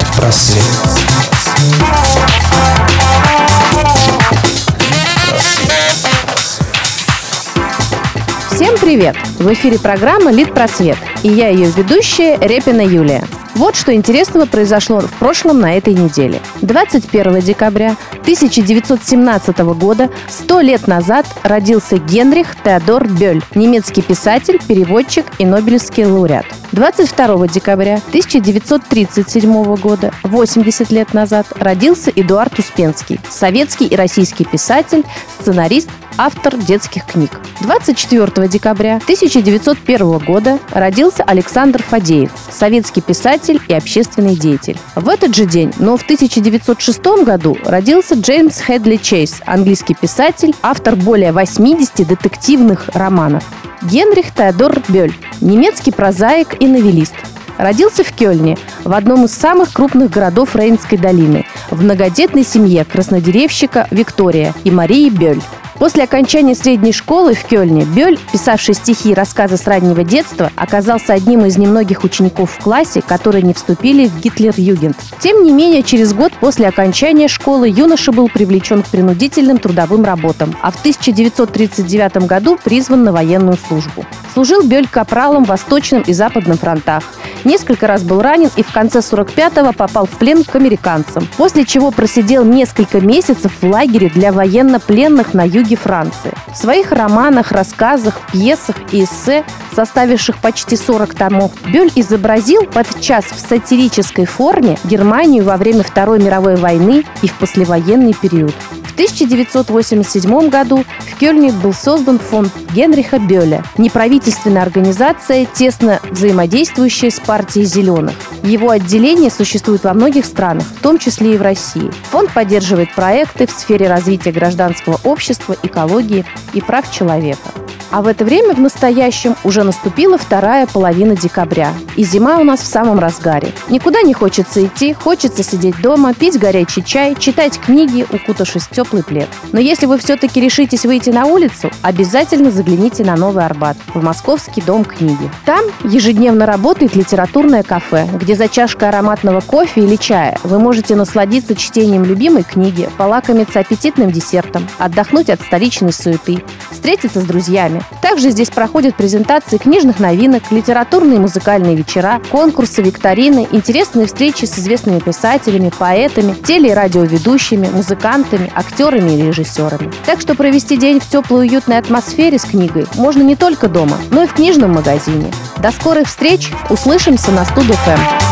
Литпросвет. Всем привет! В эфире программа «Лид-просвет» и я ее ведущая Репина Юлия. Вот что интересного произошло в прошлом на этой неделе. 21 декабря 1917 года, сто лет назад, родился Генрих Теодор Бёль, немецкий писатель, переводчик и Нобелевский лауреат. 22 декабря 1937 года, 80 лет назад, родился Эдуард Успенский, советский и российский писатель, сценарист, автор детских книг. 24 декабря 1901 года родился Александр Фадеев, советский писатель и общественный деятель. В этот же день, но в 1906 году, родился Джеймс Хедли Чейз, английский писатель, автор более 80 детективных романов. Генрих Теодор Бёль, немецкий прозаик и новелист, Родился в Кёльне, в одном из самых крупных городов Рейнской долины, в многодетной семье краснодеревщика Виктория и Марии Бёль. После окончания средней школы в Кёльне Бёль, писавший стихи и рассказы с раннего детства, оказался одним из немногих учеников в классе, которые не вступили в Гитлер-Югент. Тем не менее, через год после окончания школы юноша был привлечен к принудительным трудовым работам, а в 1939 году призван на военную службу. Служил Бёль капралом в Восточном и Западном фронтах. Несколько раз был ранен и в конце 45-го попал в плен к американцам, после чего просидел несколько месяцев в лагере для военнопленных на юге Франции. В своих романах, рассказах, пьесах и эссе, составивших почти 40 томов, Бёль изобразил подчас в сатирической форме Германию во время Второй мировой войны и в послевоенный период. В 1987 году в Кёльне был создан фонд Генриха Бёля, неправительственная организация, тесно взаимодействующая с партией «Зеленых». Его отделение существует во многих странах, в том числе и в России. Фонд поддерживает проекты в сфере развития гражданского общества, экологии и прав человека. А в это время в настоящем уже наступила вторая половина декабря. И зима у нас в самом разгаре. Никуда не хочется идти, хочется сидеть дома, пить горячий чай, читать книги, укутавшись в теплый плед. Но если вы все-таки решитесь выйти на улицу, обязательно загляните на Новый Арбат, в Московский дом книги. Там ежедневно работает литературное кафе, где за чашкой ароматного кофе или чая вы можете насладиться чтением любимой книги, полакомиться аппетитным десертом, отдохнуть от столичной суеты, встретиться с друзьями, также здесь проходят презентации книжных новинок, литературные и музыкальные вечера, конкурсы, викторины, интересные встречи с известными писателями, поэтами, теле- и радиоведущими, музыкантами, актерами и режиссерами. Так что провести день в теплой уютной атмосфере с книгой можно не только дома, но и в книжном магазине. До скорых встреч! Услышимся на Студ.ФМ.